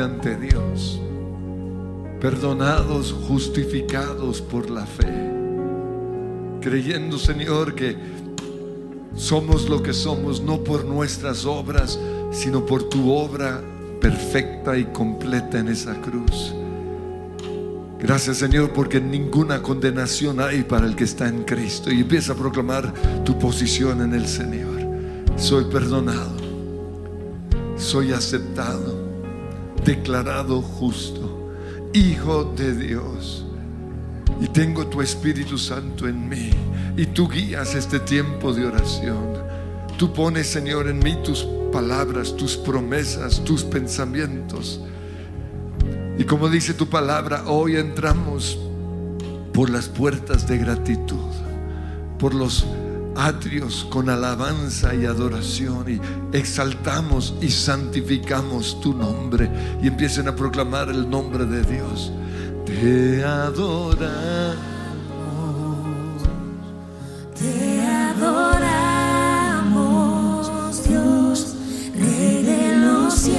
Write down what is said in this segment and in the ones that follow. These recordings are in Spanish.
Ante Dios, perdonados, justificados por la fe, creyendo, Señor, que Somos lo que somos no por nuestras obras, sino por tu obra perfecta y completa en esa cruz. Gracias Señor porque ninguna condenación hay para el que está en Cristo. Y empieza a proclamar tu posición en el Señor. Soy perdonado, soy aceptado, declarado justo, hijo de Dios. Y tengo tu Espíritu Santo en mí. Y tú guías este tiempo de oración. Tú pones, Señor, en mí tus palabras, tus promesas, tus pensamientos. Y como dice tu palabra, hoy entramos por las puertas de gratitud, por los atrios con alabanza y adoración y exaltamos y santificamos tu nombre y empiecen a proclamar el nombre de Dios. Te adoramos. Te adoramos, Dios, Rey de los cielos.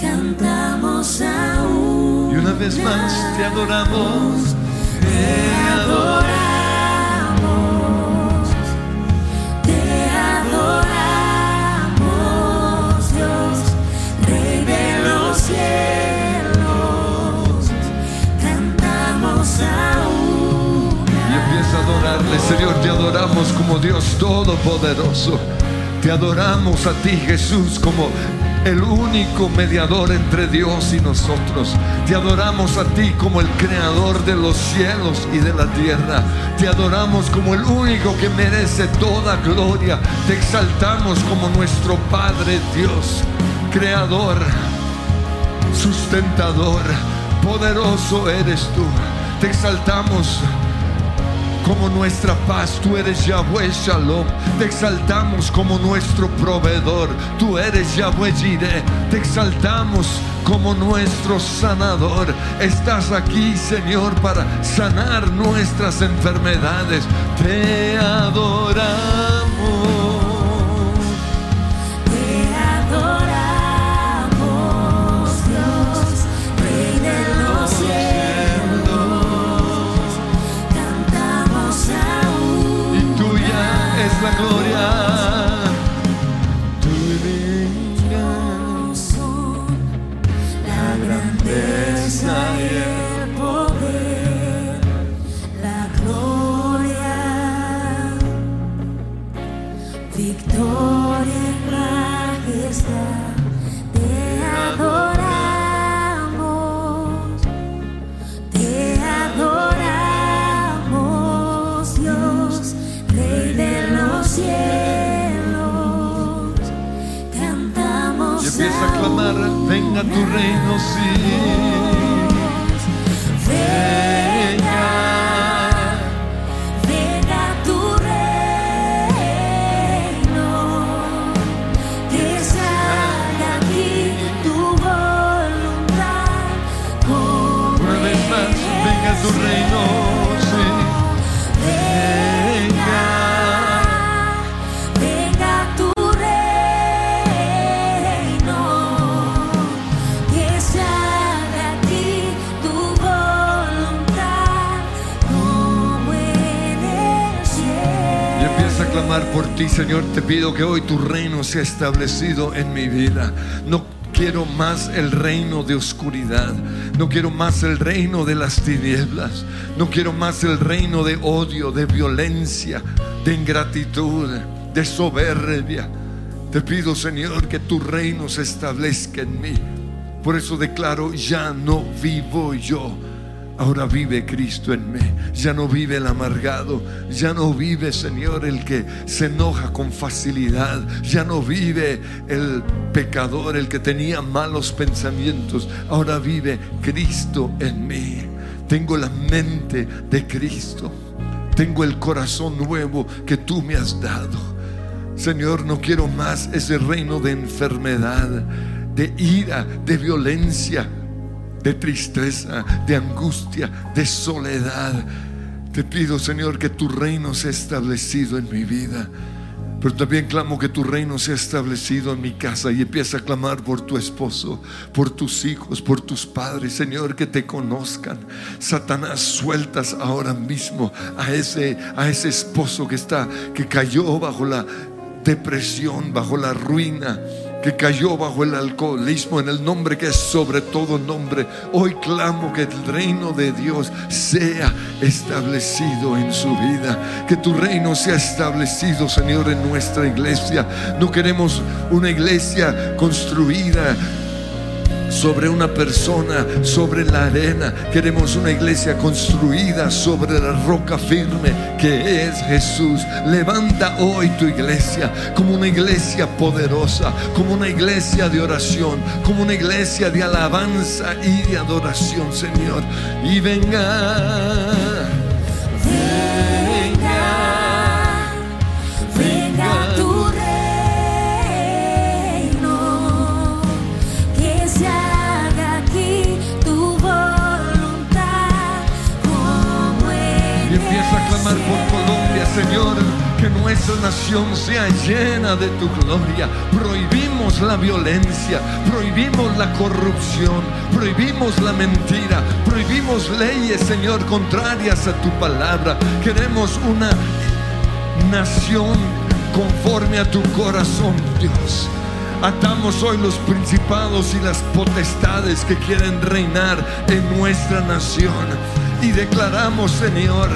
Cantamos aún. Y una vez más te adoramos. Te adoramos. Señor, te adoramos como Dios Todopoderoso. Te adoramos a ti, Jesús, como el único mediador entre Dios y nosotros. Te adoramos a ti como el creador de los cielos y de la tierra. Te adoramos como el único que merece toda gloria. Te exaltamos como nuestro Padre Dios, creador, sustentador, poderoso eres tú. Te exaltamos como nuestra paz, tú eres Yahweh Shalom. Te exaltamos como nuestro proveedor, tú eres Yahweh Jireh. Te exaltamos como nuestro sanador. Estás aquí, Señor, para sanar nuestras enfermedades. Te adoramos. Señor. Te pido que hoy tu reino sea establecido en mi vida. No quiero más el reino de oscuridad. No quiero más el reino de las tinieblas. No quiero más el reino de odio, de violencia, de ingratitud, de soberbia. Te pido, Señor, que tu reino se establezca en mí. Por eso declaro, ya no vivo yo. Ahora vive Cristo en mí. Ya no vive el amargado. Ya no vive, Señor, el que se enoja con facilidad. Ya no vive el pecador, el que tenía malos pensamientos. Ahora vive Cristo en mí. Tengo la mente de Cristo. Tengo el corazón nuevo que tú me has dado. Señor, no quiero más ese reino de enfermedad, de ira, de violencia, de tristeza, de angustia, de soledad. Te pido, Señor, que tu reino sea establecido en mi vida. Pero también clamo que tu reino sea establecido en mi casa y empieza a clamar por tu esposo, por tus hijos, por tus padres, Señor, que te conozcan. Satanás, sueltas ahora mismo a ese, a ese esposo que está, que cayó bajo la depresión, bajo la ruina que cayó bajo el alcoholismo en el nombre que es sobre todo nombre. Hoy clamo que el reino de Dios sea establecido en su vida. Que tu reino sea establecido, Señor, en nuestra iglesia. No queremos una iglesia construida sobre una persona, sobre la arena. Queremos una iglesia construida sobre la roca firme que es Jesús. Levanta hoy tu iglesia como una iglesia poderosa, como una iglesia de oración, como una iglesia de alabanza y de adoración, Señor. Y venga. Nuestra nación sea llena de tu gloria. Prohibimos la violencia, prohibimos la corrupción, prohibimos la mentira, prohibimos leyes, Señor, contrarias a tu palabra. Queremos una nación conforme a tu corazón, Dios. Atamos hoy los principados y las potestades que quieren reinar en nuestra nación. Y declaramos, Señor,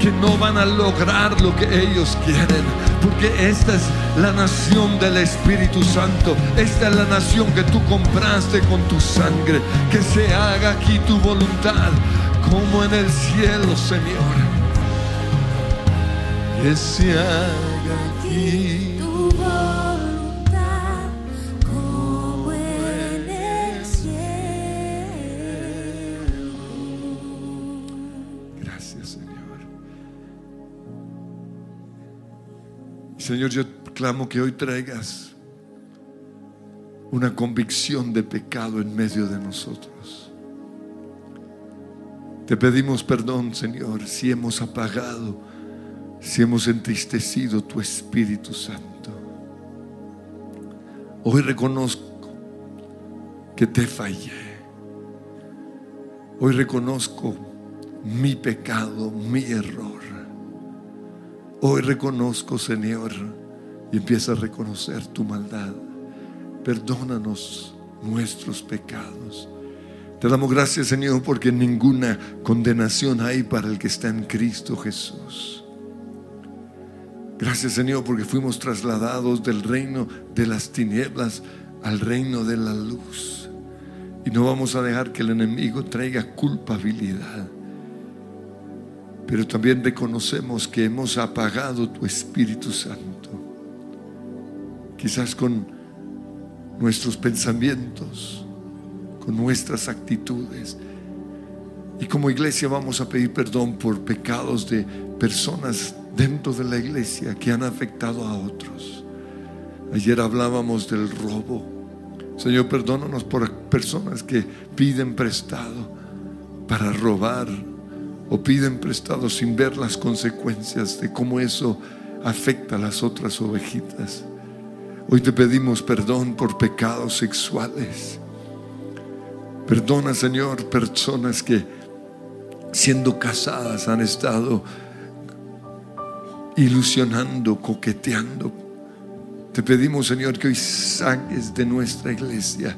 que no van a lograr lo que ellos quieren. Porque esta es la nación del Espíritu Santo. Esta es la nación que tú compraste con tu sangre. Que se haga aquí tu voluntad como en el cielo, Señor. Que se haga aquí. Señor, yo clamo que hoy traigas una convicción de pecado en medio de nosotros. Te pedimos perdón, Señor, si hemos apagado, si hemos entristecido tu Espíritu Santo. Hoy reconozco que te fallé. Hoy reconozco mi pecado, mi error. Hoy reconozco, Señor, y empieza a reconocer tu maldad. Perdónanos nuestros pecados. Te damos gracias, Señor, porque ninguna condenación hay para el que está en Cristo Jesús. Gracias, Señor, porque fuimos trasladados del reino de las tinieblas al reino de la luz. Y no vamos a dejar que el enemigo traiga culpabilidad pero también reconocemos que hemos apagado tu Espíritu Santo. Quizás con nuestros pensamientos, con nuestras actitudes. Y como iglesia vamos a pedir perdón por pecados de personas dentro de la iglesia que han afectado a otros. Ayer hablábamos del robo. Señor, perdónanos por personas que piden prestado para robar, o piden prestado sin ver las consecuencias de cómo eso afecta a las otras ovejitas. Hoy te pedimos perdón por pecados sexuales. Perdona, Señor, personas que siendo casadas han estado ilusionando, coqueteando. Te pedimos, Señor, que hoy saques de nuestra iglesia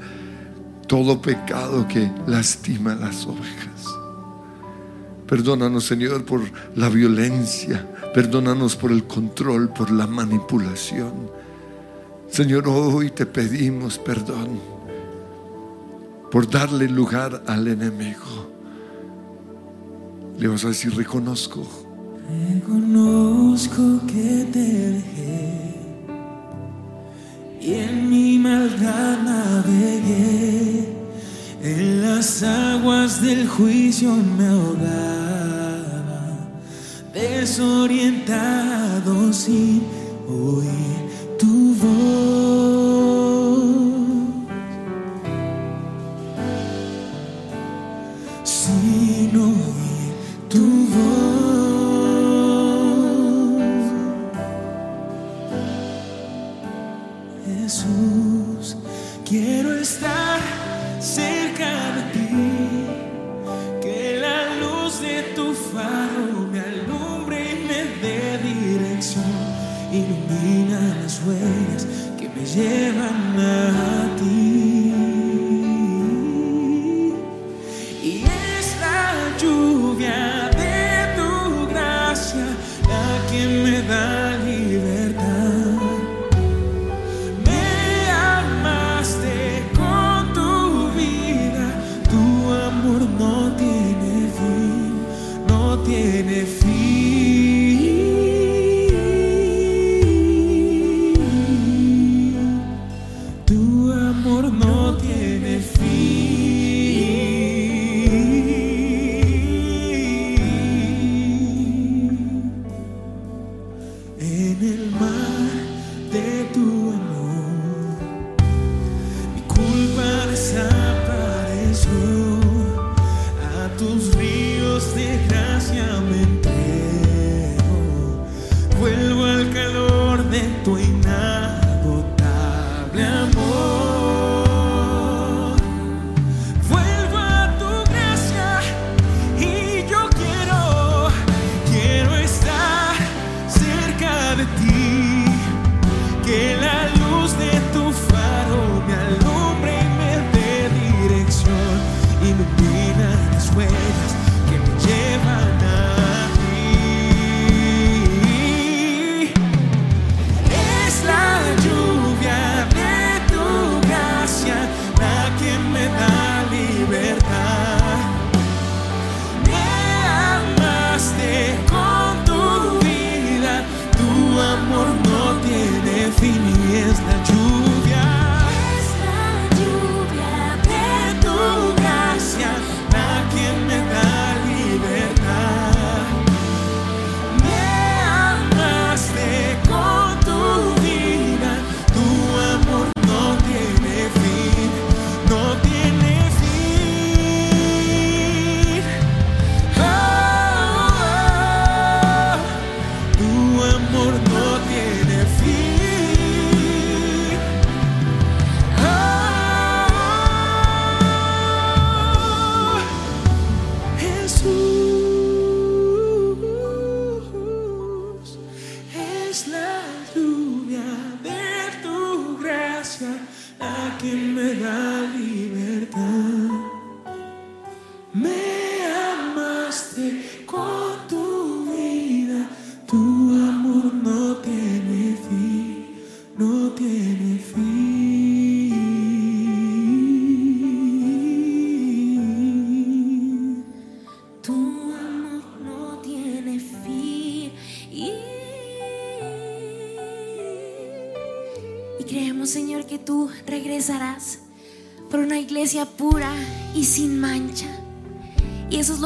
todo pecado que lastima a las ovejas. Perdónanos, Señor, por la violencia. Perdónanos por el control, por la manipulación. Señor, hoy te pedimos perdón por darle lugar al enemigo. Le vas a decir, reconozco. Reconozco que te dejé y en mi maldad navegué en las aguas del juicio me ahogaba, desorientado sin oír tu voz.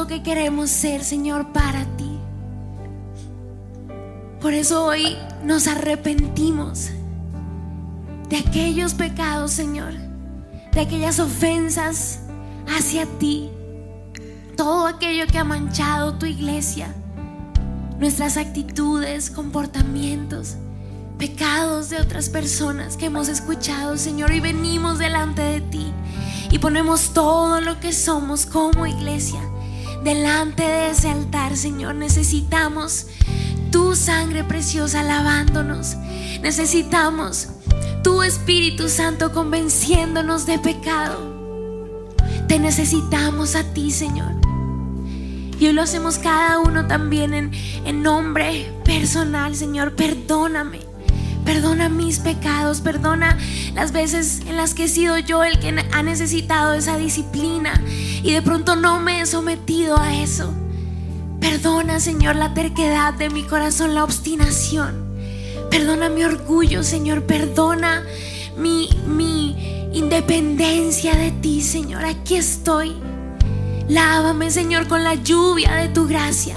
Que queremos ser, Señor, para ti. Por eso hoy nos arrepentimos de aquellos pecados, Señor, de aquellas ofensas hacia ti todo aquello que ha manchado tu iglesia, nuestras actitudes, comportamientos, pecados de otras personas que hemos escuchado, Señor, y venimos delante de ti y ponemos todo lo que somos como iglesia delante de ese altar, Señor. Necesitamos tu sangre preciosa lavándonos. Necesitamos tu Espíritu Santo convenciéndonos de pecado. Te necesitamos a ti, Señor. Y hoy lo hacemos cada uno también en, en nombre personal, Señor. Perdóname. Perdona mis pecados, perdona las veces en las que he sido yo el que ha necesitado esa disciplina y de pronto no me he sometido a eso. Perdona, Señor, la terquedad de mi corazón, la obstinación. Perdona mi orgullo, Señor. Perdona mi, mi independencia de ti, Señor. Aquí estoy. Lávame, Señor, con la lluvia de tu gracia.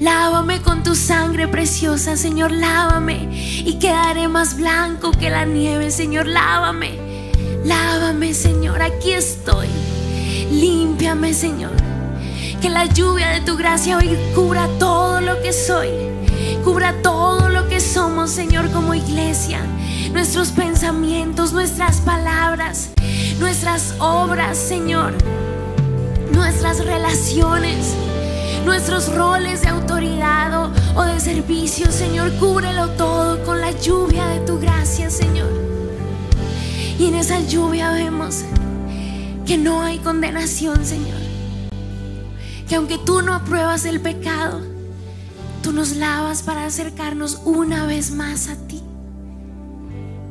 Lávame con tu sangre preciosa, Señor, lávame y quedaré más blanco que la nieve, Señor, lávame. Lávame, Señor, aquí estoy. Límpiame, Señor. Que la lluvia de tu gracia hoy cubra todo lo que soy. Cubra todo lo que somos, Señor, como iglesia. Nuestros pensamientos, nuestras palabras, nuestras obras, Señor. Nuestras relaciones, nuestros roles de autoridad o, de servicio, Señor. Cúbrelo todo con la lluvia de tu gracia, Señor. Y en esa lluvia vemos que no hay condenación, Señor. Que aunque tú no apruebas el pecado, tú nos lavas para acercarnos una vez más a ti.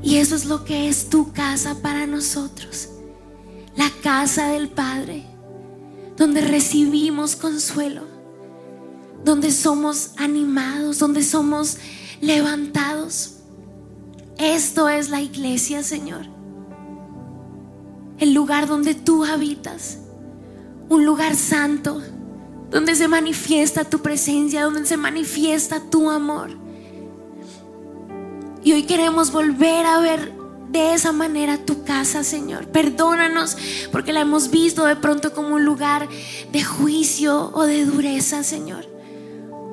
Y eso es lo que es tu casa para nosotros. La casa del Padre, donde recibimos consuelo, donde somos animados, donde somos levantados. Esto es la iglesia, Señor. El lugar donde tú habitas. Un lugar santo donde se manifiesta tu presencia, donde se manifiesta tu amor. Y hoy queremos volver a ver de esa manera tu casa, Señor. Perdónanos porque la hemos visto de pronto como un lugar de juicio o de dureza, Señor.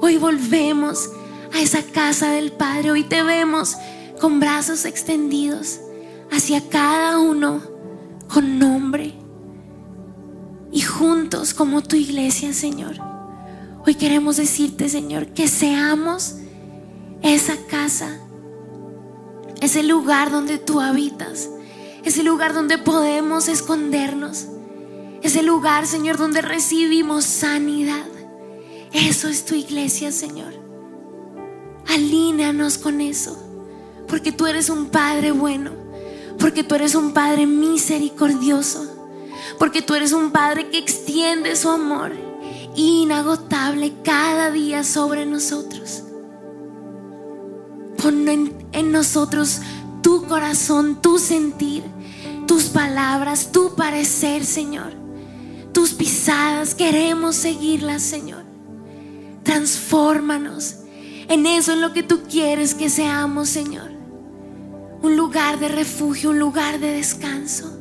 Hoy volvemos a esa casa del Padre. Hoy te vemos con brazos extendidos hacia cada uno con nombre y juntos como tu iglesia, Señor. Hoy queremos decirte, Señor, que seamos esa casa, ese lugar donde tú habitas, ese lugar donde podemos escondernos, ese lugar, Señor, donde recibimos sanidad. Eso es tu iglesia, Señor. Alíneanos con eso, porque tú eres un Padre bueno, porque tú eres un Padre misericordioso porque tú eres un Padre que extiende su amor inagotable cada día sobre nosotros. Pon en, nosotros tu corazón, tu sentir, tus palabras, tu parecer, Señor. Tus pisadas, queremos seguirlas, Señor. Transfórmanos en eso en lo que tú quieres que seamos, Señor. Un lugar de refugio, un lugar de descanso.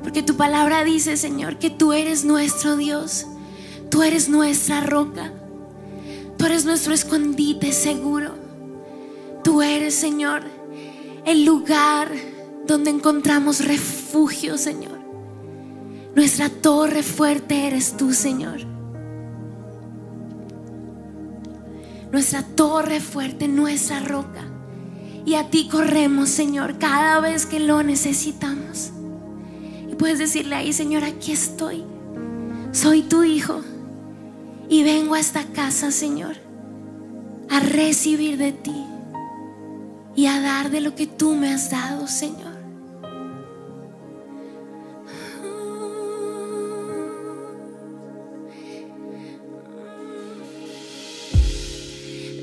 Porque tu palabra dice, Señor, que tú eres nuestro Dios. Tú eres nuestra roca. Tú eres nuestro escondite seguro. Tú eres, Señor, el lugar donde encontramos refugio, Señor. Nuestra torre fuerte eres tú, Señor. Nuestra torre fuerte, nuestra roca. Y a ti corremos, Señor, cada vez que lo necesitamos puedes decirle ahí, Señor, aquí estoy. Soy tu hijo. Y vengo a esta casa, Señor, a recibir de ti y a dar de lo que tú me has dado, Señor.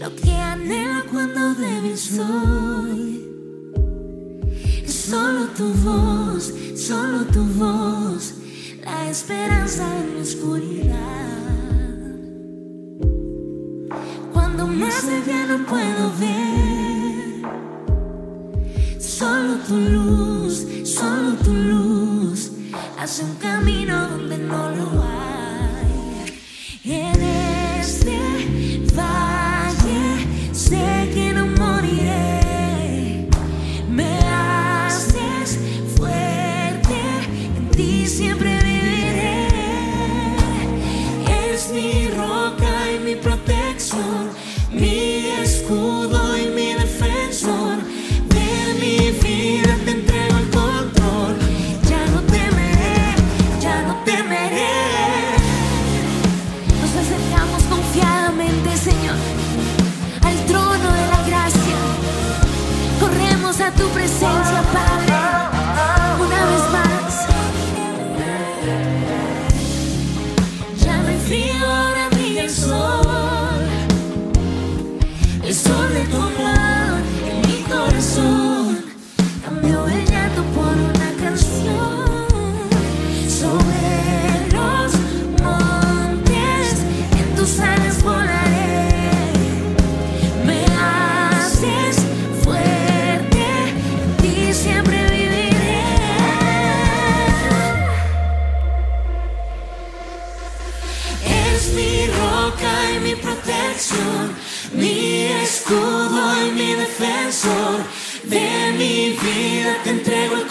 Lo que anhelo cuando débil soy Solo tu voz, solo tu voz, la esperanza en mi oscuridad.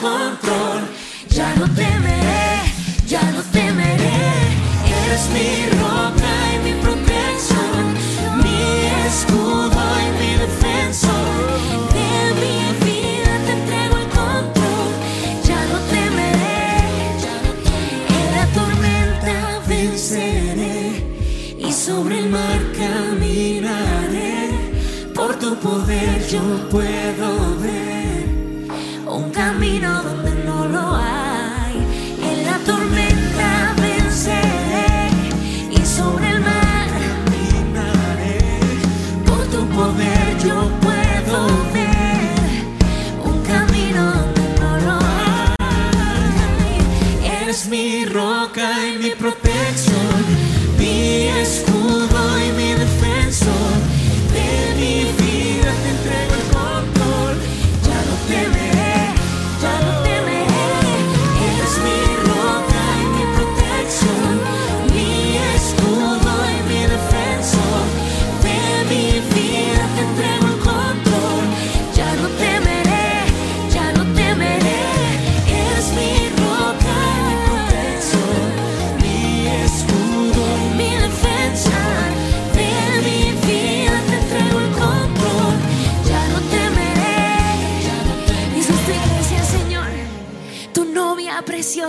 Control. Ya no temeré, ya no temeré. Eres mi roca y mi protección, mi escudo y mi defensor. De mi vida te entrego el control. Ya no temeré. En la tormenta venceré y sobre el mar caminaré. Por tu poder yo puedo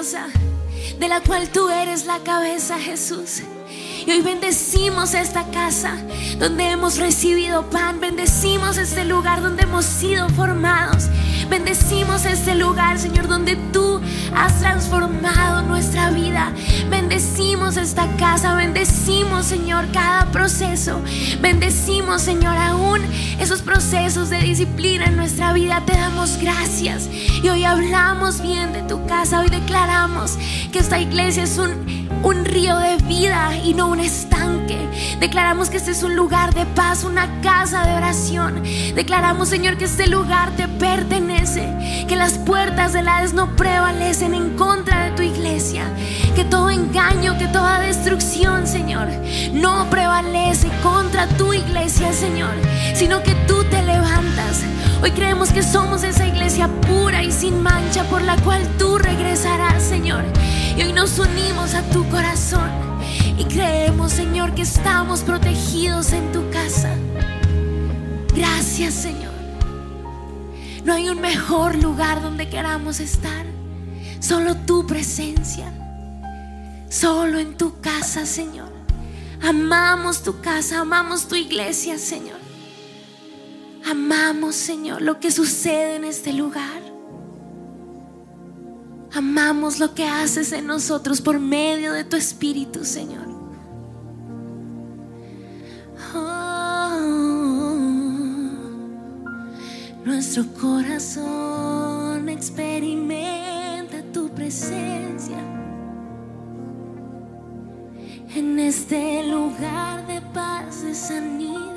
de la cual tú eres la cabeza, Jesús. Y hoy bendecimos esta casa donde hemos recibido pan, bendecimos este lugar donde hemos sido formados, bendecimos este lugar, Señor, donde tú has transformado nuestra vida, bendecimos esta casa, bendecimos, Señor, cada proceso, bendecimos, Señor, aún esos procesos de disciplina en nuestra vida, te damos gracias. Y hoy hablamos bien de tu casa, hoy declaramos que esta iglesia es un un río de vida y no un Declaramos que este es un lugar de paz, una casa de oración. Declaramos, Señor, que este lugar te pertenece, que las puertas del Hades no prevalecen en contra de tu iglesia, que todo engaño, que toda destrucción, Señor, no prevalece contra tu iglesia, Señor, sino que tú te levantas. Hoy creemos que somos esa iglesia pura y sin mancha por la cual tú regresarás, Señor. Y hoy nos unimos a tu corazón y creemos, Señor, que estamos protegidos en tu casa. Gracias, Señor. No hay un mejor lugar donde queramos estar. Solo tu presencia. Solo en tu casa, Señor. Amamos tu casa, amamos tu iglesia, Señor. Amamos, Señor, lo que sucede en este lugar. Amamos lo que haces en nosotros por medio de tu Espíritu, Señor. Oh, nuestro corazón experimenta tu presencia en este lugar de paz, de sanidad.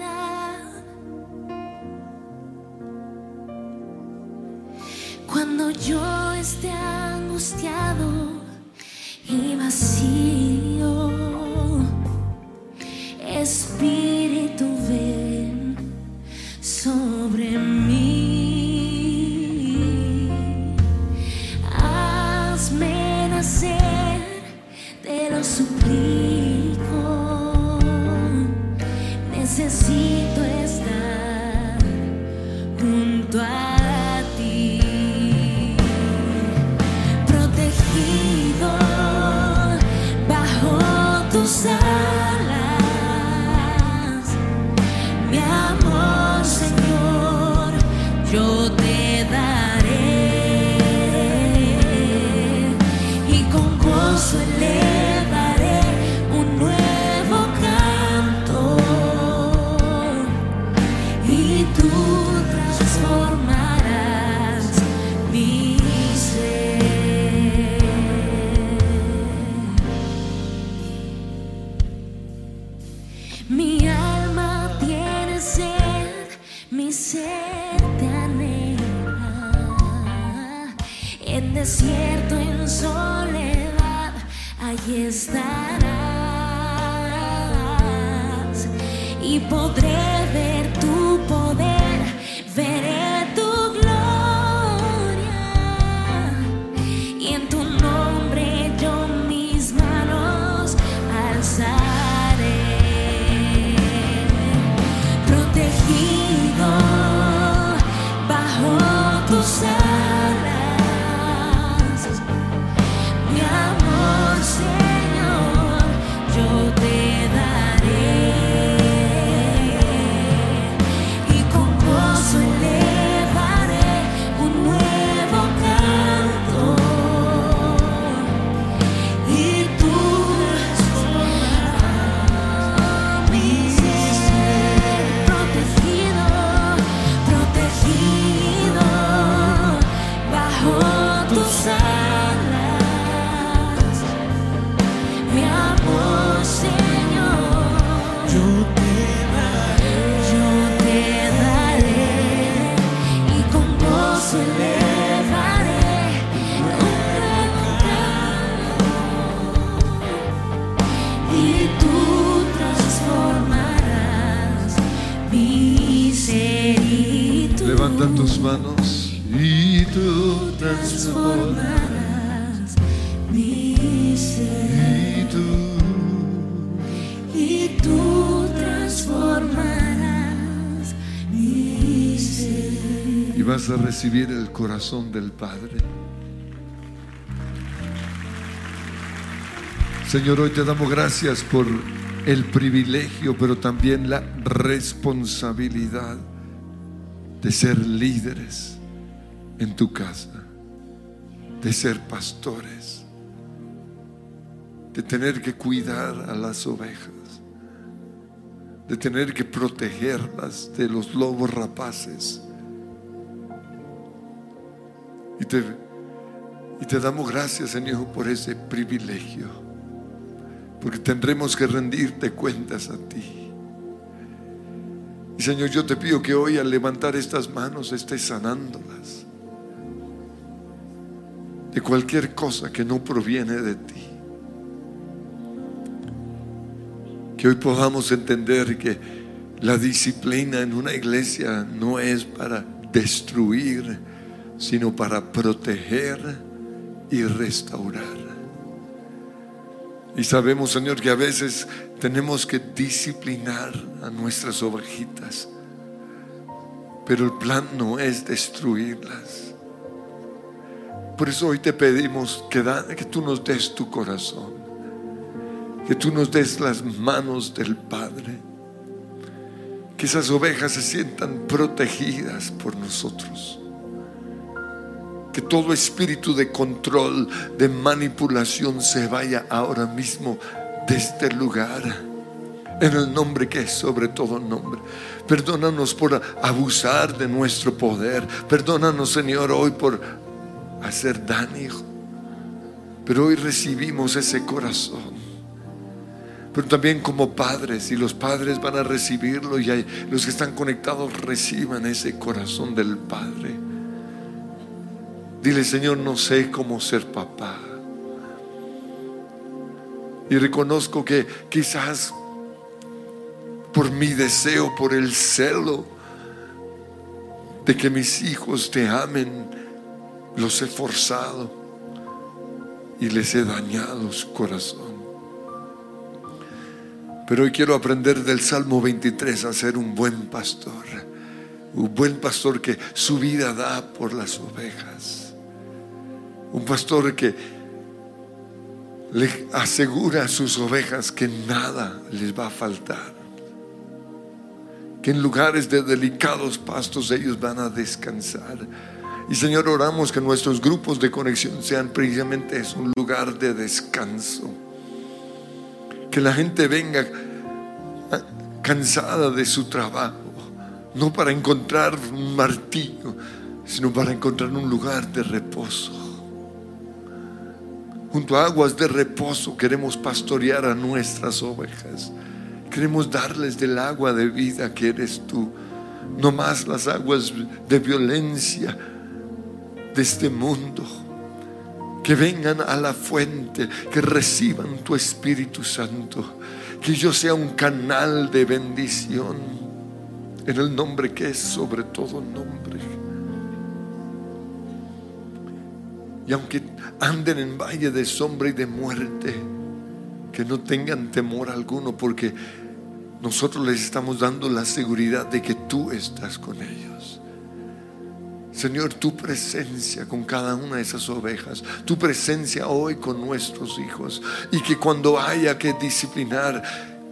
Cuando yo esté angustiado y vacío, Espíritu ven sobre mí. Hazme nacer, te lo suplico. Levanta tus manos y tú transformarás mi ser y tú. y tú transformarás mi ser. Y vas a recibir el corazón del Padre. Señor, hoy te damos gracias por el privilegio, pero también la responsabilidad de ser líderes en tu casa, de ser pastores, de tener que cuidar a las ovejas, de tener que protegerlas de los lobos rapaces. Y te, y te damos gracias, Señor, por ese privilegio. Porque tendremos que rendirte cuentas a ti. Y Señor, yo te pido que hoy al levantar estas manos estés sanándolas de cualquier cosa que no proviene de ti. Que hoy podamos entender que la disciplina en una iglesia no es para destruir, sino para proteger y restaurar. Y sabemos, Señor, que a veces tenemos que disciplinar a nuestras ovejitas, pero el plan no es destruirlas. Por eso hoy te pedimos que, da- que tú nos des tu corazón, que tú nos des las manos del Padre, que esas ovejas se sientan protegidas por nosotros. Que todo espíritu de control, de manipulación se vaya ahora mismo de este lugar. En el nombre que es sobre todo nombre. Perdónanos por abusar de nuestro poder. Perdónanos, Señor, hoy por hacer daño. Pero hoy recibimos ese corazón. Pero también como padres, y los padres van a recibirlo, y hay- los que están conectados reciban ese corazón del Padre. Dile, Señor, no sé cómo ser papá. Y reconozco que quizás por mi deseo, por el celo de que mis hijos te amen, los he forzado y les he dañado su corazón. Pero hoy quiero aprender del Salmo 23 a ser un buen pastor. Un buen pastor que su vida da por las ovejas. Un pastor que le asegura a sus ovejas que nada les va a faltar. Que en lugares de delicados pastos ellos van a descansar. Y Señor, oramos que nuestros grupos de conexión sean precisamente eso, un lugar de descanso. Que la gente venga cansada de su trabajo, no para encontrar un martillo, sino para encontrar un lugar de reposo. Junto a aguas de reposo queremos pastorear a nuestras ovejas. Queremos darles del agua de vida que eres tú. No más las aguas de violencia de este mundo. Que vengan a la fuente, que reciban tu Espíritu Santo. Que yo sea un canal de bendición en el nombre que es sobre todo nombre. Y aunque anden en valle de sombra y de muerte, que no tengan temor alguno, porque nosotros les estamos dando la seguridad de que tú estás con ellos. Señor, tu presencia con cada una de esas ovejas, tu presencia hoy con nuestros hijos y que cuando haya que disciplinar,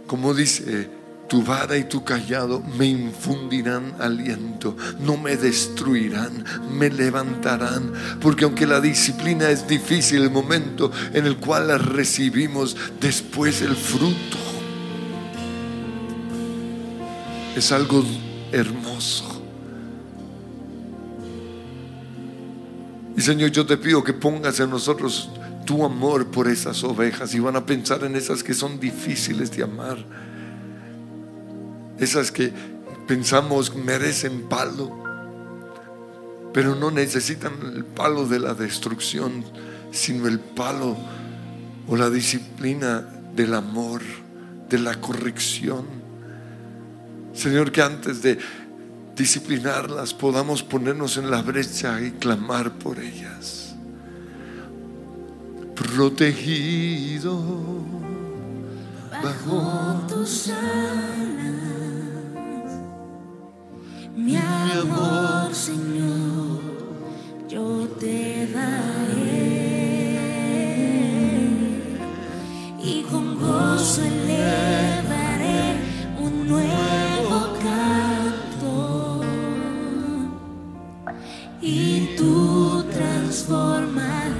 como dice, tu vara y tu callado me infundirán aliento, no me destruirán, me levantarán, porque aunque la disciplina es difícil, el momento en el cual la recibimos, después el fruto es algo hermoso. Y Señor, yo te pido que pongas en nosotros tu amor por esas ovejas y van a pensar en esas que son difíciles de amar. Esas que pensamos merecen palo, pero no necesitan el palo de la destrucción, sino el palo o la disciplina del amor, de la corrección. Señor, que antes de disciplinarlas, podamos ponernos en la brecha y clamar por ellas. Protegido bajo tus alas, mi amor, Señor, yo te daré y con gozo elevaré un nuevo canto y tú transformarás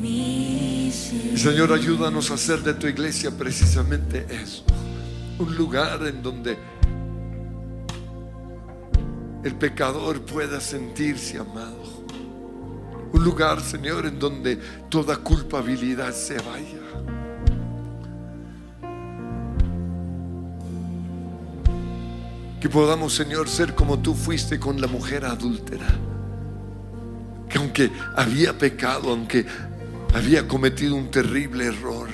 mi ser. Señor, ayúdanos a hacer de tu iglesia precisamente eso. Un lugar en donde el pecador pueda sentirse amado. Un lugar, Señor, en donde toda culpabilidad se vaya. Que podamos, Señor, ser como tú fuiste con la mujer adúltera. Que aunque había pecado, aunque había cometido un terrible error,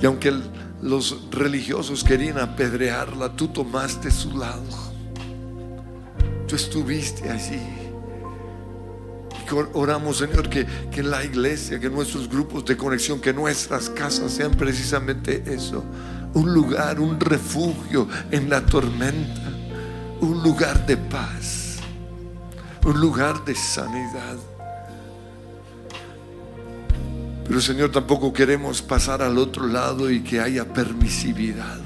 y aunque el- los religiosos querían apedrearla, tú tomaste su lado. Tú estuviste allí. Oramos, Señor, que, que la iglesia, que nuestros grupos de conexión, que nuestras casas sean precisamente eso. Un lugar, un refugio en la tormenta. Un lugar de paz. Un lugar de sanidad. Pero Señor, tampoco queremos pasar al otro lado y que haya permisividad.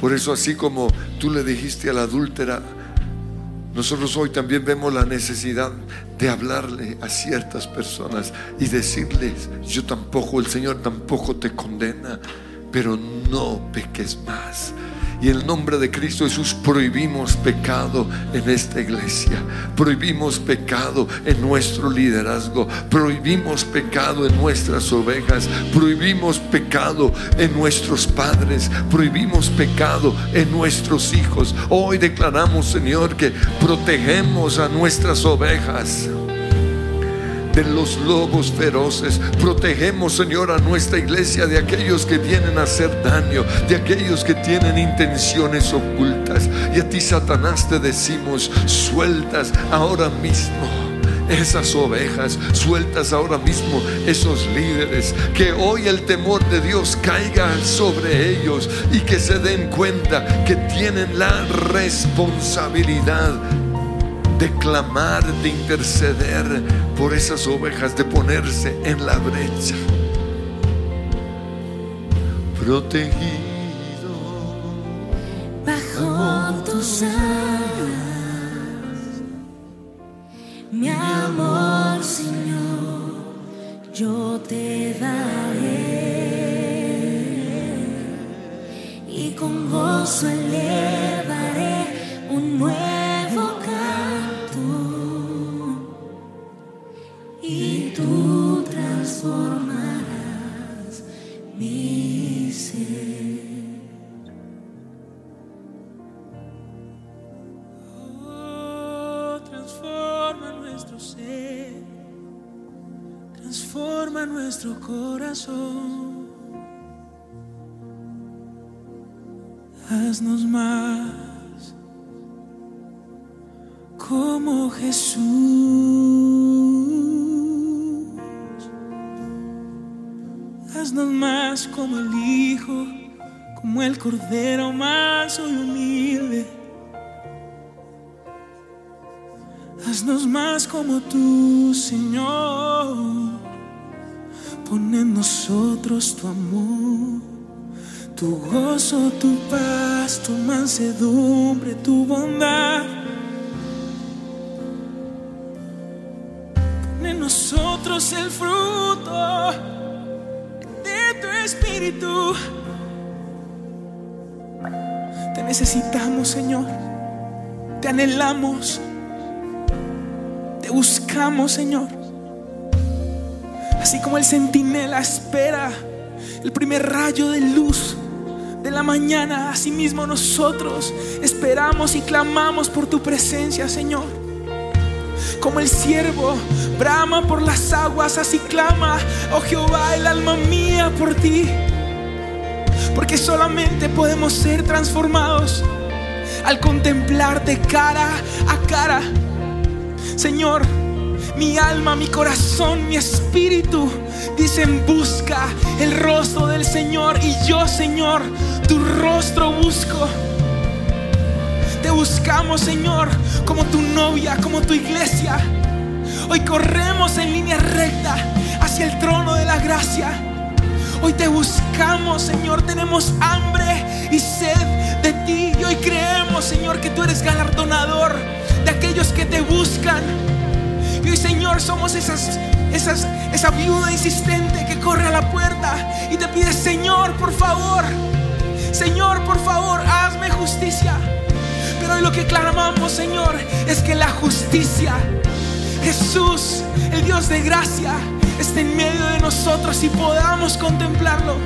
Por eso así como tú le dijiste a la adúltera, nosotros hoy también vemos la necesidad de hablarle a ciertas personas y decirles, yo tampoco, el Señor tampoco te condena, pero no peques más. Y en el nombre de Cristo Jesús prohibimos pecado en esta iglesia. Prohibimos pecado en nuestro liderazgo. Prohibimos pecado en nuestras ovejas. Prohibimos pecado en nuestros padres. Prohibimos pecado en nuestros hijos. Hoy declaramos, Señor, que protegemos a nuestras ovejas de los lobos feroces. Protegemos, Señor, a nuestra iglesia de aquellos que vienen a hacer daño, de aquellos que tienen intenciones ocultas. Y a ti, Satanás, te decimos, sueltas ahora mismo. Esas ovejas, sueltas ahora mismo esos líderes, que hoy el temor de Dios caiga sobre ellos y que se den cuenta que tienen la responsabilidad de clamar, de interceder por esas ovejas, de ponerse en la brecha. Protegido bajo tus alas. Mi amor, Señor, yo te daré y con gozo elevaré un nuevo corazón. Haznos más como Jesús. Haznos más como el Hijo, como el cordero y humilde. Haznos más como tú, Señor. Pon en nosotros tu amor, tu gozo, tu paz, tu mansedumbre, tu bondad. Pon en nosotros el fruto de tu espíritu. Te necesitamos, Señor. Te anhelamos. Te buscamos, Señor. Así como el centinela espera el primer rayo de luz de la mañana, así mismo nosotros esperamos y clamamos por tu presencia, Señor. Como el siervo brama por las aguas, así clama, oh Jehová, el alma mía por ti. Porque solamente podemos ser transformados al contemplarte cara a cara. Señor, mi alma, mi corazón, mi espíritu dicen busca el rostro del Señor y yo, Señor, tu rostro busco. Te buscamos, Señor, como tu novia, como tu iglesia. Hoy corremos en línea recta hacia el trono de la gracia. Hoy te buscamos, Señor. Tenemos hambre y sed de ti. Y hoy creemos, Señor, que tú eres galardonador de aquellos que te buscan. Y hoy, Señor, somos esa viuda insistente que corre a la puerta y te pide, Señor, por favor, Señor, por favor, hazme justicia. Pero hoy lo que clamamos, Señor, es que la justicia, Jesús, el Dios de gracia, esté en medio de nosotros y podamos contemplarlo.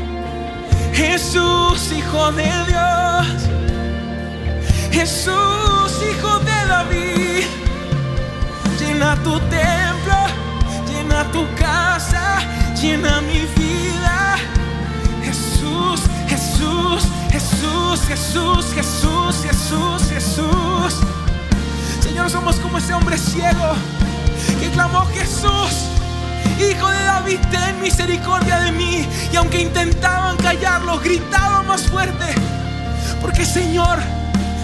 Jesús, Hijo de Dios. Jesús, Hijo de David. Llena tu templo, llena tu casa, llena mi vida. Jesús, Jesús, Jesús, Jesús, Jesús, Jesús, Jesús. Señor, somos como ese hombre ciego que clamó Jesús. Hijo de David, ten misericordia de mí. Y aunque intentaban callarlo, gritaban más fuerte. Porque Señor,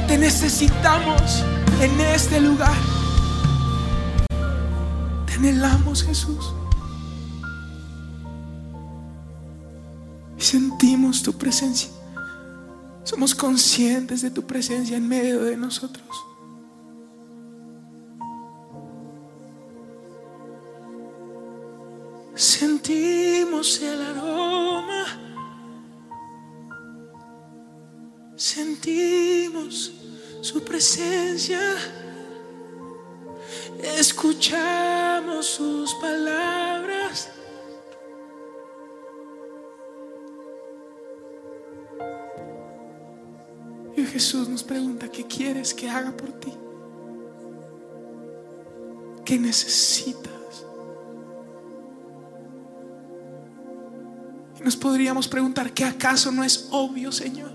te necesitamos en este lugar. Anhelamos, Jesús. Y sentimos tu presencia. Somos conscientes de tu presencia en medio de nosotros. Sentimos el aroma. Sentimos su presencia. Escuchamos sus palabras. Y Jesús nos pregunta, ¿qué quieres que haga por ti? ¿Qué necesitas? Y nos podríamos preguntar, ¿qué acaso no es obvio, Señor?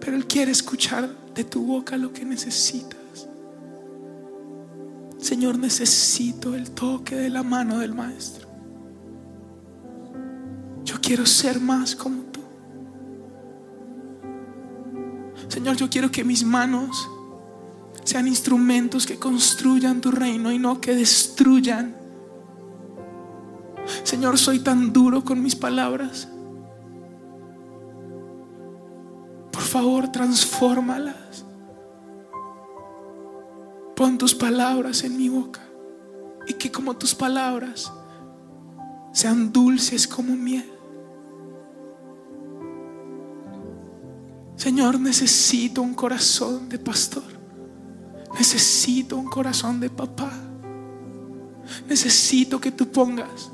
Pero Él quiere escuchar de tu boca lo que necesitas. Señor, necesito el toque de la mano del Maestro. Yo quiero ser más como tú. Señor, yo quiero que mis manos sean instrumentos que construyan tu reino y no que destruyan. Señor, soy tan duro con mis palabras. Por favor, transfórmalas. Pon tus palabras en mi boca y que como tus palabras sean dulces como miel. Señor, necesito un corazón de pastor. Necesito un corazón de papá. Necesito que tú pongas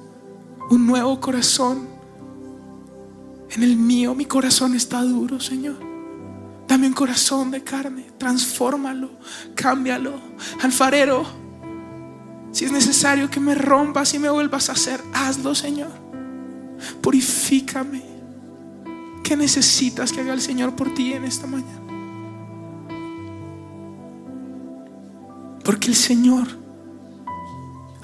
un nuevo corazón en el mío. Mi corazón está duro, Señor. Dame un corazón de carne. Transfórmalo, cámbialo. Alfarero, si es necesario que me rompas y me vuelvas a hacer, hazlo, Señor. Purifícame. ¿Qué necesitas que haga el Señor por ti en esta mañana? Porque el Señor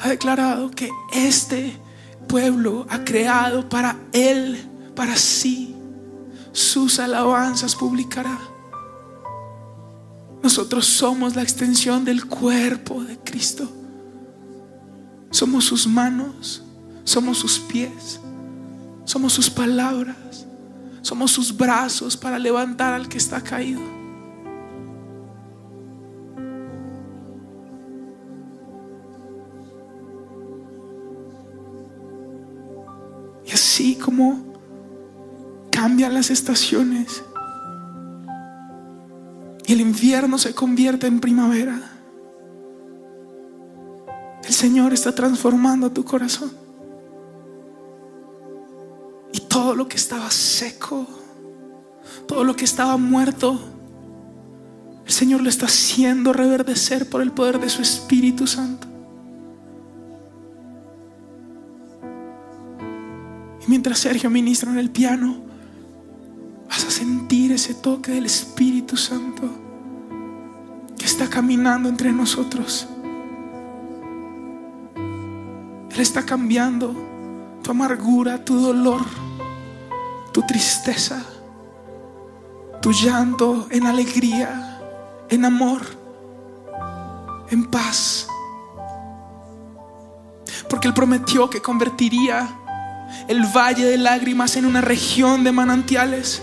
ha declarado que este pueblo ha creado para Él, para sí, sus alabanzas publicará. Nosotros somos la extensión del cuerpo de Cristo. Somos sus manos, somos sus pies, somos sus palabras, somos sus brazos para levantar al que está caído. Y así como cambian las estaciones y el invierno se convierte en primavera, el Señor está transformando tu corazón. Y todo lo que estaba seco, todo lo que estaba muerto, el Señor lo está haciendo reverdecer por el poder de su Espíritu Santo. Y mientras Sergio ministra en el piano, ese toque del Espíritu Santo que está caminando entre nosotros. Él está cambiando tu amargura, tu dolor, tu tristeza, tu llanto en alegría, en amor, en paz. Porque Él prometió que convertiría el valle de lágrimas en una región de manantiales.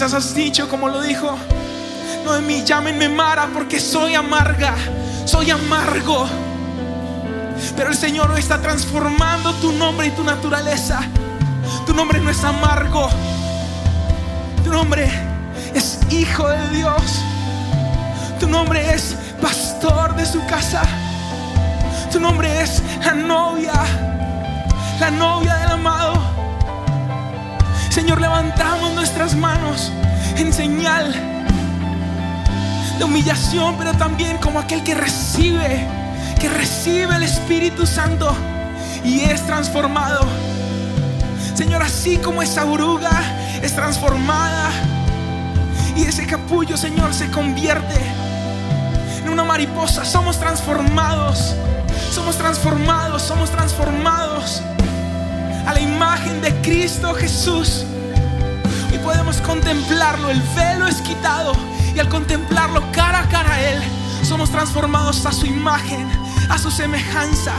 quizás has dicho como lo dijo, no de mí, llámenme Mara porque soy amarga, soy amargo. Pero el Señor hoy está transformando tu nombre y tu naturaleza. Tu nombre no es amargo. Tu nombre es hijo de Dios. Tu nombre es pastor de su casa. Tu nombre es la novia, la novia del amado. Señor, levantamos nuestras manos en señal de humillación, pero también como aquel que recibe, que recibe el Espíritu Santo y es transformado. Señor, así como esa oruga es transformada y ese capullo, Señor, se convierte en una mariposa, somos transformados, somos transformados, somos transformados imagen de Cristo Jesús. Y podemos contemplarlo, el velo es quitado y al contemplarlo cara a cara a Él, somos transformados a su imagen, a su semejanza,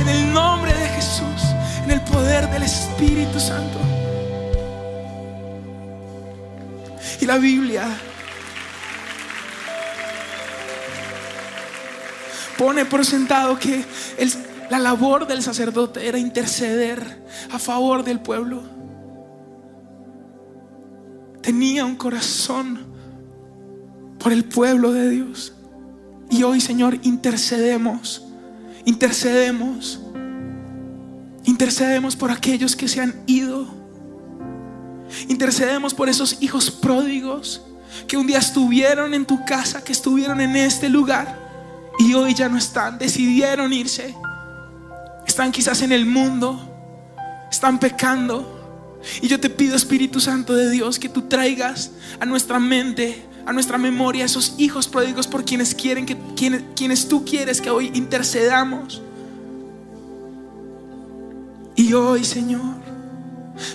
en el nombre de Jesús, en el poder del Espíritu Santo. Y la Biblia pone por sentado que el, la labor del sacerdote era interceder a favor del pueblo. Tenía un corazón por el pueblo de Dios. Y hoy, Señor, intercedemos, intercedemos, intercedemos por aquellos que se han ido. Intercedemos por esos hijos pródigos que un día estuvieron en tu casa, que estuvieron en este lugar y hoy ya no están, decidieron irse. Están quizás en el mundo, están pecando. Y yo te pido, Espíritu Santo de Dios, que tú traigas a nuestra mente, a nuestra memoria, esos hijos pródigos por quienes quieren que quienes, quienes tú quieres que hoy intercedamos. Y hoy, Señor,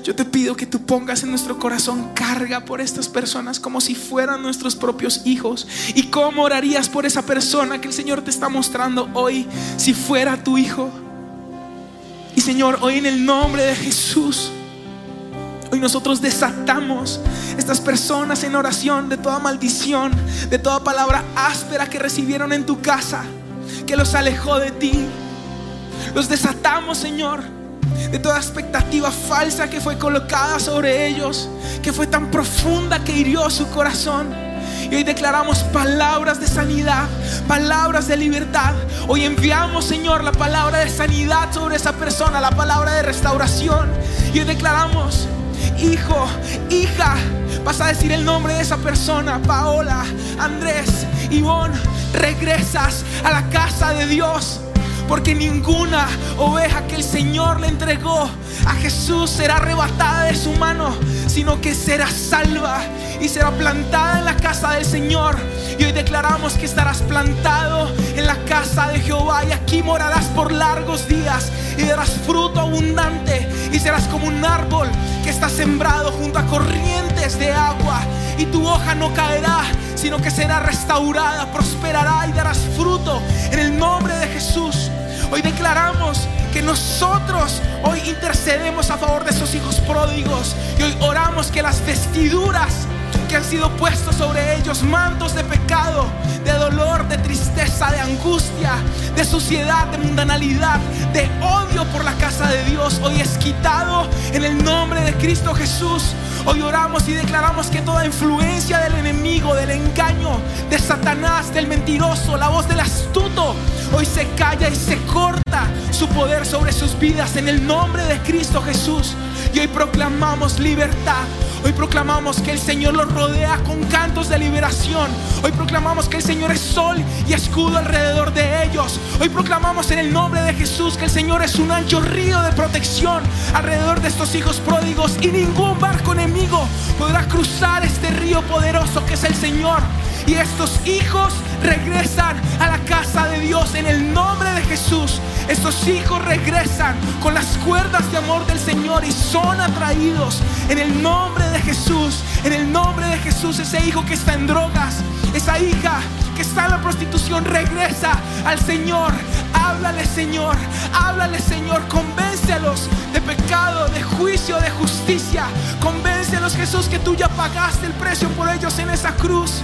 yo te pido que tú pongas en nuestro corazón carga por estas personas como si fueran nuestros propios hijos. ¿Y cómo orarías por esa persona que el Señor te está mostrando hoy si fuera tu hijo? Señor, hoy en el nombre de Jesús, hoy nosotros desatamos estas personas en oración de toda maldición, de toda palabra áspera que recibieron en tu casa, que los alejó de ti. Los desatamos, Señor, de toda expectativa falsa que fue colocada sobre ellos, que fue tan profunda que hirió su corazón. Y hoy declaramos palabras de sanidad, palabras de libertad. Hoy enviamos, Señor, la palabra de sanidad sobre esa persona, la palabra de restauración. Y hoy declaramos hijo, hija. Vas a decir el nombre de esa persona, Paola, Andrés, Ivonne. Regresas a la casa de Dios. Porque ninguna oveja que el Señor le entregó a Jesús será arrebatada de su mano, sino que será salva y será plantada en la casa del Señor. Y hoy declaramos que estarás plantado en la casa de Jehová y aquí morarás por largos días y darás fruto abundante y serás como un árbol que está sembrado junto a corrientes de agua y tu hoja no caerá, sino que será restaurada, prosperará y darás fruto en el nombre de Jesús. Hoy declaramos que nosotros hoy intercedemos a favor de esos hijos pródigos y hoy oramos que las vestiduras que han sido puestos sobre ellos, mantos de pecado, de dolor, de tristeza, de angustia, de suciedad, de mundanalidad, de odio por la casa de Dios, hoy es quitado en el nombre de Cristo Jesús. Hoy oramos y declaramos que toda influencia del enemigo, del engaño, de Satanás, del mentiroso, la voz del astuto, hoy se calla y se corta su poder sobre sus vidas en el nombre de Cristo Jesús. Y hoy proclamamos libertad. Hoy proclamamos que el Señor los rodea con cantos de liberación. Hoy proclamamos que el Señor es sol y escudo alrededor de ellos. Hoy proclamamos en el nombre de Jesús que el Señor es un ancho río de protección alrededor de estos hijos pródigos y ningún barco enemigo podrá cruzar este río poderoso que es el Señor. Y estos hijos regresan a la casa de Dios en el nombre de Jesús. Estos hijos regresan con las cuerdas de amor del Señor y son atraídos en el nombre de Jesús. En el nombre de Jesús, ese hijo que está en drogas, esa hija que está en la prostitución, regresa al Señor. Háblale, Señor. Háblale, Señor. Convéncelos de pecado, de juicio, de justicia. Convéncelos, Jesús, que tú ya pagaste el precio por ellos en esa cruz.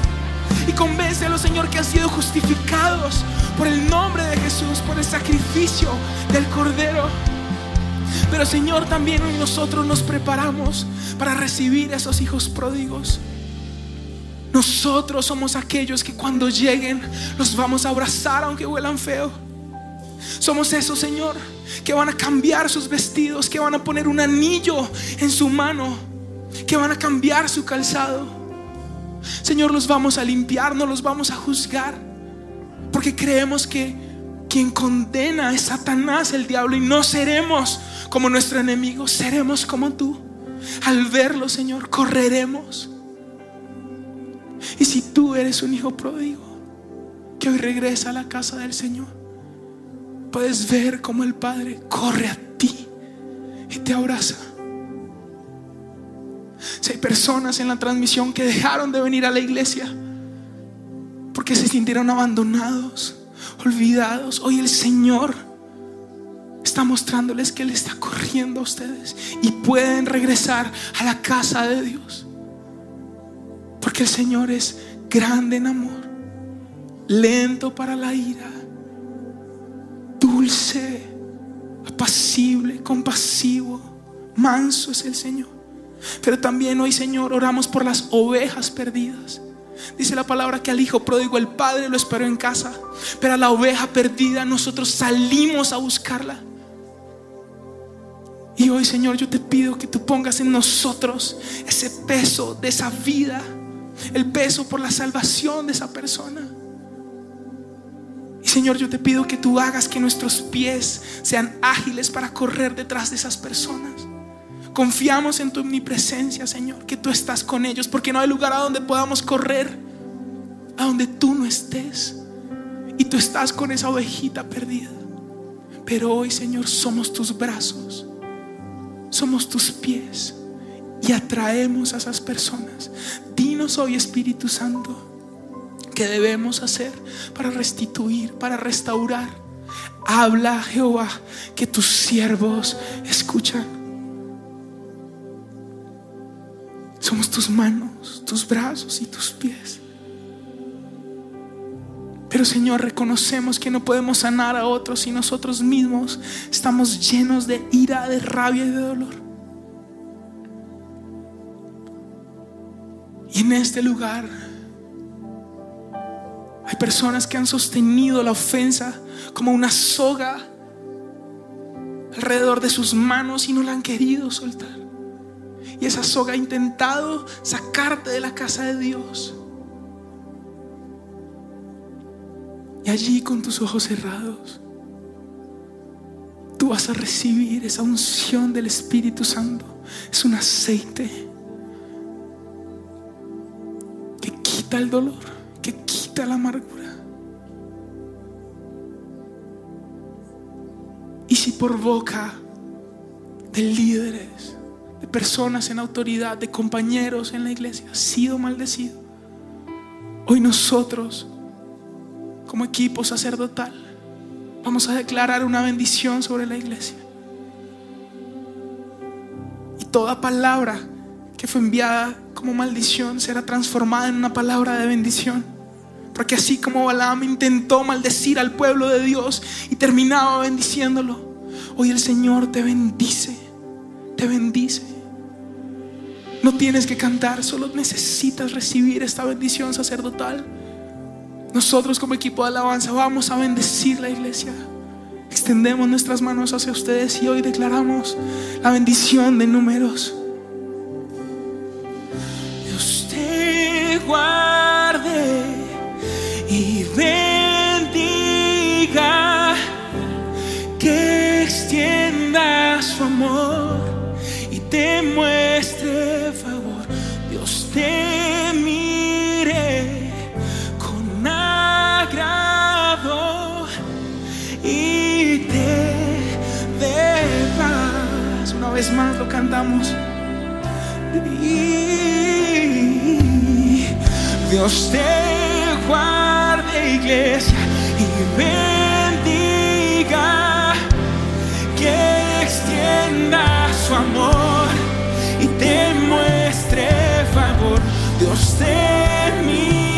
Y convéncelos, Señor, que han sido justificados por el nombre de Jesús, por el sacrificio del Cordero. Pero Señor, también hoy nosotros nos preparamos para recibir a esos hijos pródigos. Nosotros somos aquellos que cuando lleguen los vamos a abrazar aunque huelan feo. Somos esos, Señor, que van a cambiar sus vestidos, que van a poner un anillo en su mano, que van a cambiar su calzado. Señor, los vamos a limpiar, no los vamos a juzgar, porque creemos que quien condena es Satanás, el diablo, y no seremos como nuestro enemigo, seremos como tú. Al verlo, Señor, correremos. Y si tú eres un hijo pródigo que hoy regresa a la casa del Señor, puedes ver cómo el Padre corre a ti y te abraza. Si hay personas en la transmisión que dejaron de venir a la iglesia porque se sintieron abandonados, olvidados, hoy el Señor está mostrándoles que Él está corriendo a ustedes y pueden regresar a la casa de Dios. Porque el Señor es grande en amor, lento para la ira, dulce, apacible, compasivo, manso es el Señor. Pero también hoy, Señor, oramos por las ovejas perdidas. Dice la palabra que al hijo pródigo el padre lo esperó en casa, pero a la oveja perdida nosotros salimos a buscarla. Y hoy, Señor, yo te pido que tú pongas en nosotros ese peso de esa vida, el peso por la salvación de esa persona. Y Señor, yo te pido que tú hagas que nuestros pies sean ágiles para correr detrás de esas personas. Confiamos en tu omnipresencia, Señor, que tú estás con ellos, porque no hay lugar a donde podamos correr, a donde tú no estés. Y tú estás con esa ovejita perdida. Pero hoy, Señor, somos tus brazos, somos tus pies y atraemos a esas personas. Dinos hoy, Espíritu Santo, qué debemos hacer para restituir, para restaurar. Habla, Jehová, que tus siervos escuchan. Tus manos, tus brazos y tus pies. Pero Señor, reconocemos que no podemos sanar a otros si nosotros mismos estamos llenos de ira, de rabia y de dolor. Y en este lugar hay personas que han sostenido la ofensa como una soga alrededor de sus manos y no la han querido soltar. Y esa soga ha intentado sacarte de la casa de Dios. Y allí con tus ojos cerrados, tú vas a recibir esa unción del Espíritu Santo. Es un aceite que quita el dolor, que quita la amargura. Y si por boca de líderes, de personas en autoridad, de compañeros en la iglesia, has sido maldecido, hoy nosotros, como equipo sacerdotal, vamos a declarar una bendición sobre la iglesia. Y toda palabra que fue enviada como maldición será transformada en una palabra de bendición. Porque así como Balaam intentó maldecir al pueblo de Dios y terminaba bendiciéndolo, hoy el Señor te bendice, te bendice. No tienes que cantar, solo necesitas recibir esta bendición sacerdotal. Nosotros como equipo de alabanza vamos a bendecir la iglesia. Extendemos nuestras manos hacia ustedes y hoy declaramos la bendición de números. Dios te guarde y bendiga, que extienda su amor y te muestre te mire con agrado y te dé paz. Una vez más lo cantamos. Dios te guarde, iglesia, y bendiga, que extienda su amor y te muestre favor. Dios te mire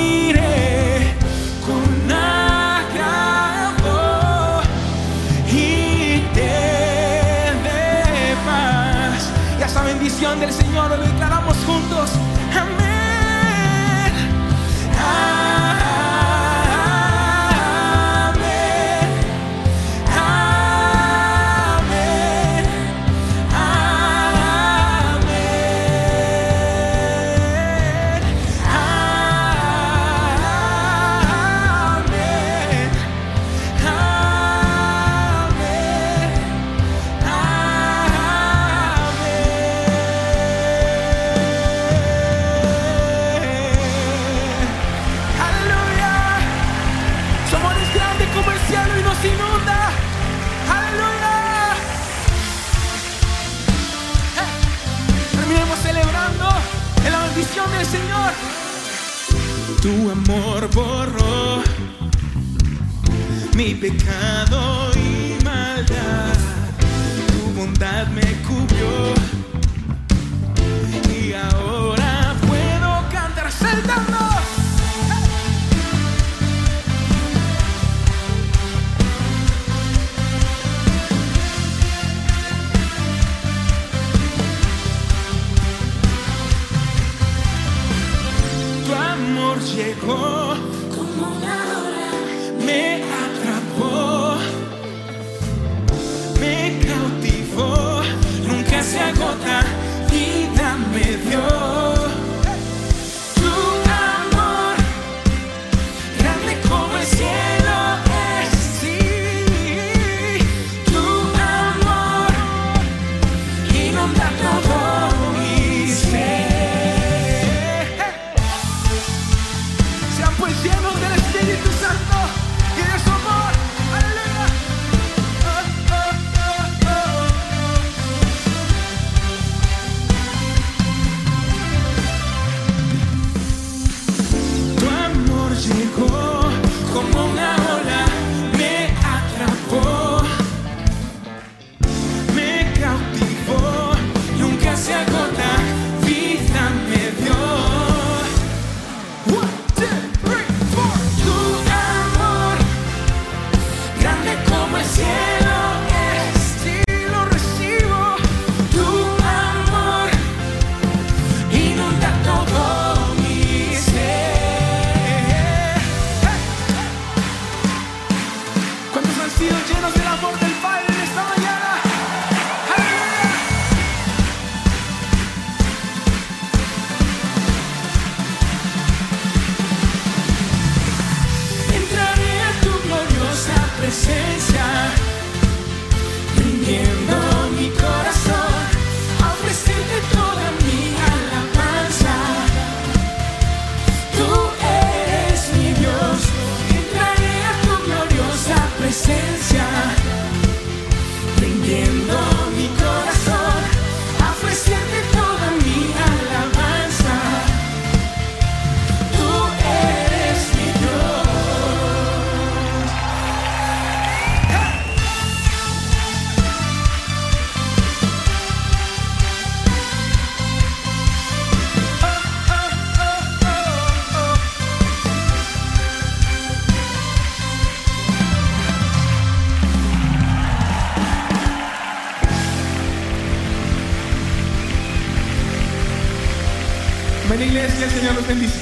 Señor los bendice.